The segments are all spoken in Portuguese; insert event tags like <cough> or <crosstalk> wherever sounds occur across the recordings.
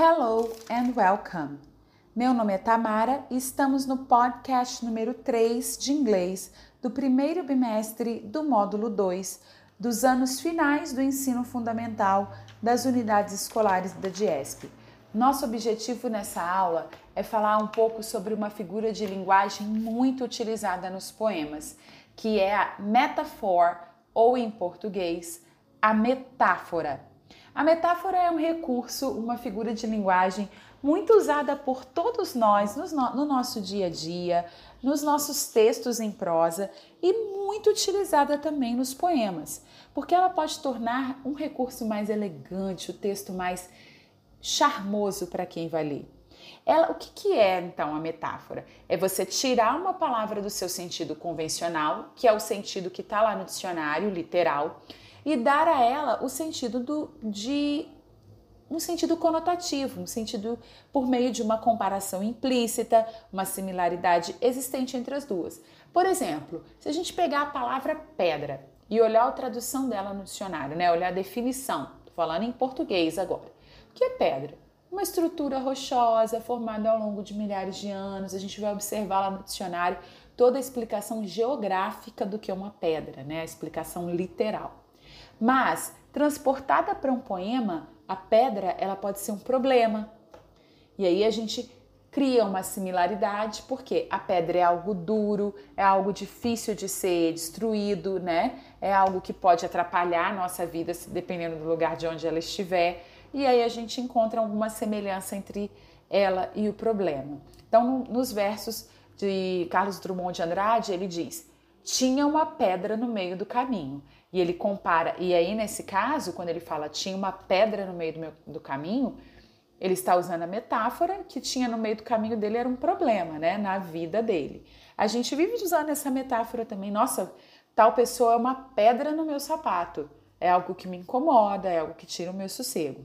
Hello and welcome. Meu nome é Tamara e estamos no podcast número 3 de inglês do primeiro bimestre do módulo 2 dos anos finais do ensino fundamental das unidades escolares da DIESP. Nosso objetivo nessa aula é falar um pouco sobre uma figura de linguagem muito utilizada nos poemas, que é a metaphor ou em português, a metáfora. A metáfora é um recurso, uma figura de linguagem muito usada por todos nós no nosso dia a dia, nos nossos textos em prosa e muito utilizada também nos poemas, porque ela pode tornar um recurso mais elegante, o texto mais charmoso para quem vai ler. Ela, o que, que é então a metáfora? É você tirar uma palavra do seu sentido convencional, que é o sentido que está lá no dicionário literal, e dar a ela o sentido do, de um sentido conotativo, um sentido por meio de uma comparação implícita, uma similaridade existente entre as duas. Por exemplo, se a gente pegar a palavra pedra e olhar a tradução dela no dicionário, né, olhar a definição, tô falando em português agora. O que é pedra? Uma estrutura rochosa formada ao longo de milhares de anos. A gente vai observar lá no dicionário toda a explicação geográfica do que é uma pedra, né? A explicação literal. Mas transportada para um poema, a pedra ela pode ser um problema. E aí a gente cria uma similaridade, porque a pedra é algo duro, é algo difícil de ser destruído, né? É algo que pode atrapalhar a nossa vida, dependendo do lugar de onde ela estiver. E aí a gente encontra alguma semelhança entre ela e o problema. Então, nos versos de Carlos Drummond de Andrade, ele diz: tinha uma pedra no meio do caminho. E ele compara, e aí nesse caso, quando ele fala tinha uma pedra no meio do, meu, do caminho, ele está usando a metáfora que tinha no meio do caminho dele era um problema, né, na vida dele. A gente vive usando essa metáfora também. Nossa, tal pessoa é uma pedra no meu sapato. É algo que me incomoda, é algo que tira o meu sossego.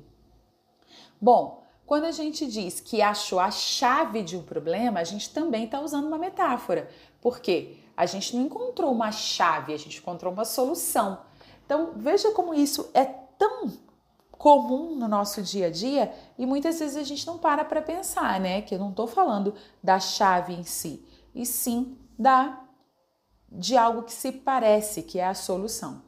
Bom, quando a gente diz que achou a chave de um problema, a gente também está usando uma metáfora. Por quê? A gente não encontrou uma chave, a gente encontrou uma solução. Então, veja como isso é tão comum no nosso dia a dia e muitas vezes a gente não para para pensar, né? Que eu não estou falando da chave em si, e sim da de algo que se parece que é a solução.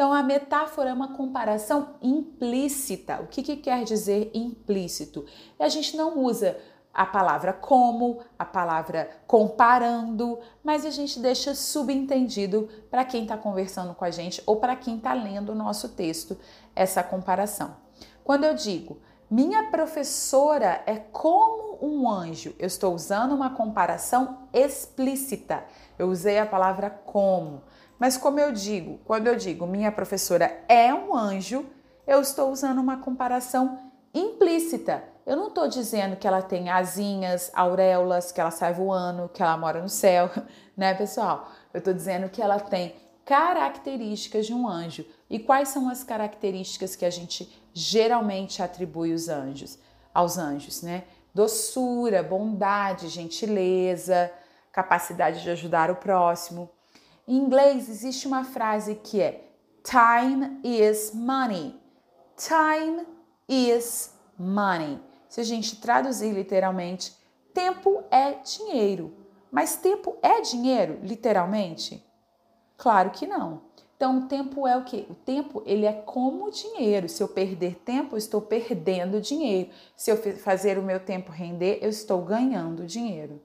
Então, a metáfora é uma comparação implícita. O que, que quer dizer implícito? A gente não usa a palavra como, a palavra comparando, mas a gente deixa subentendido para quem está conversando com a gente ou para quem está lendo o nosso texto essa comparação. Quando eu digo minha professora é como um anjo, eu estou usando uma comparação explícita. Eu usei a palavra como. Mas como eu digo, quando eu digo minha professora é um anjo, eu estou usando uma comparação implícita. Eu não estou dizendo que ela tem asinhas, auréolas, que ela sai voando, que ela mora no céu, <laughs> né, pessoal? Eu estou dizendo que ela tem características de um anjo. E quais são as características que a gente geralmente atribui aos anjos? Aos anjos, né? Doçura, bondade, gentileza, capacidade de ajudar o próximo. Em inglês existe uma frase que é time is money. Time is money. Se a gente traduzir literalmente, tempo é dinheiro. Mas tempo é dinheiro, literalmente? Claro que não. Então, o tempo é o que? O tempo, ele é como dinheiro. Se eu perder tempo, eu estou perdendo dinheiro. Se eu fazer o meu tempo render, eu estou ganhando dinheiro.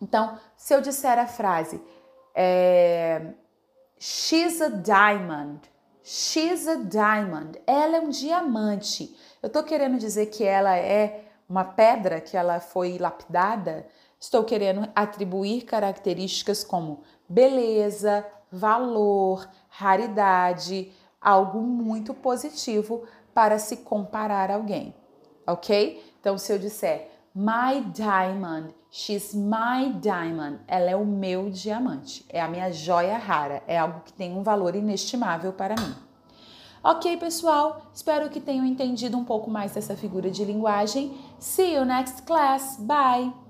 Então, se eu disser a frase é, She's a diamond. She's a diamond. Ela é um diamante. Eu estou querendo dizer que ela é uma pedra, que ela foi lapidada. Estou querendo atribuir características como beleza, valor, raridade, algo muito positivo para se comparar a alguém, ok? Então, se eu disser My diamond, she's my diamond, ela é o meu diamante, é a minha joia rara, é algo que tem um valor inestimável para mim. Ok, pessoal? Espero que tenham entendido um pouco mais dessa figura de linguagem. See you next class. Bye!